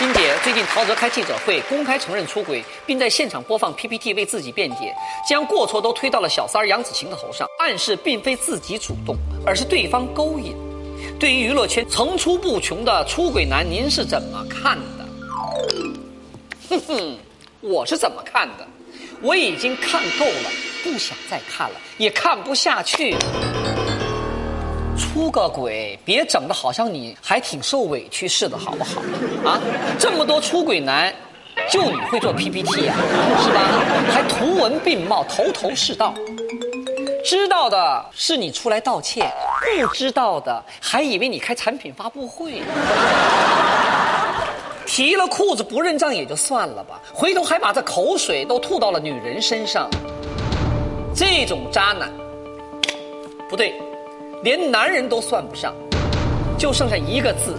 金姐最近陶喆开记者会，公开承认出轨，并在现场播放 PPT 为自己辩解，将过错都推到了小三杨紫晴的头上，暗示并非自己主动，而是对方勾引。对于娱乐圈层出不穷的出轨男，您是怎么看的？哼哼，我是怎么看的？我已经看够了，不想再看了，也看不下去。出个轨，别整的好像你还挺受委屈似的，好不好？啊，这么多出轨男，就你会做 PPT 呀、是吧？还图文并茂，头头是道。知道的是你出来道歉，不知道的还以为你开产品发布会。提了裤子不认账也就算了吧，回头还把这口水都吐到了女人身上，这种渣男，不对，连男人都算不上，就剩下一个字